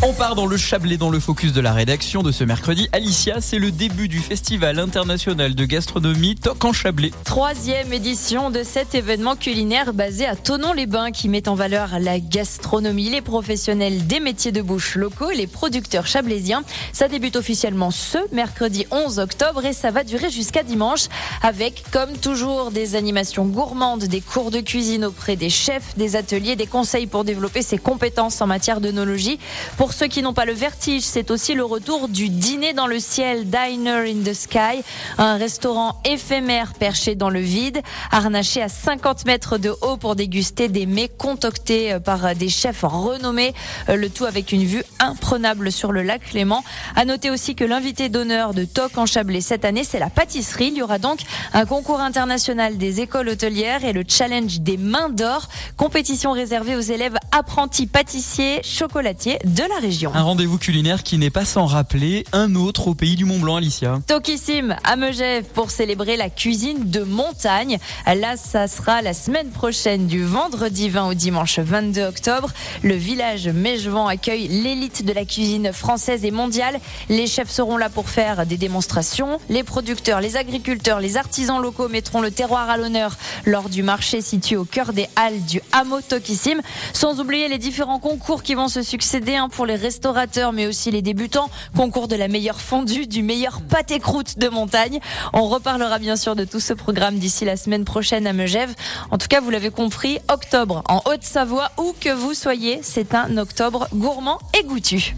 On part dans le Chablais dans le focus de la rédaction de ce mercredi. Alicia, c'est le début du Festival international de gastronomie Toc en Chablais. Troisième édition de cet événement culinaire basé à Tonon-les-Bains qui met en valeur la gastronomie, les professionnels des métiers de bouche locaux les producteurs chablaisiens. Ça débute officiellement ce mercredi 11 octobre et ça va durer jusqu'à dimanche avec, comme toujours, des animations gourmandes, des cours de cuisine auprès des chefs, des ateliers, des conseils pour développer ses compétences en matière d'œnologie. Pour ceux qui n'ont pas le vertige, c'est aussi le retour du dîner dans le ciel, Diner in the Sky, un restaurant éphémère perché dans le vide, harnaché à 50 mètres de haut pour déguster des mets concoctés euh, par des chefs renommés, euh, le tout avec une vue imprenable sur le lac Clément. À noter aussi que l'invité d'honneur de Toc en Chablais cette année, c'est la pâtisserie. Il y aura donc un concours international des écoles hôtelières et le challenge des mains d'or, compétition réservée aux élèves apprentis pâtissiers chocolatiers de la région. Un rendez-vous culinaire qui n'est pas sans rappeler un autre au pays du Mont Blanc, Alicia. Tokissime à Megève pour célébrer la cuisine de montagne. Là, ça sera la semaine prochaine du vendredi 20 au dimanche 22 octobre. Le village Mégevant accueille l'élite de la cuisine française et mondiale. Les chefs seront là pour faire des démonstrations. Les producteurs, les agriculteurs, les artisans locaux mettront le terroir à l'honneur lors du marché situé au cœur des halles du hameau Tokissime. Sans oublier les différents concours qui vont se succéder hein, pour les restaurateurs, mais aussi les débutants. Concours de la meilleure fondue, du meilleur pâté croûte de montagne. On reparlera bien sûr de tout ce programme d'ici la semaine prochaine à Megève. En tout cas, vous l'avez compris, octobre en Haute-Savoie, où que vous soyez, c'est un octobre gourmand et goûtu.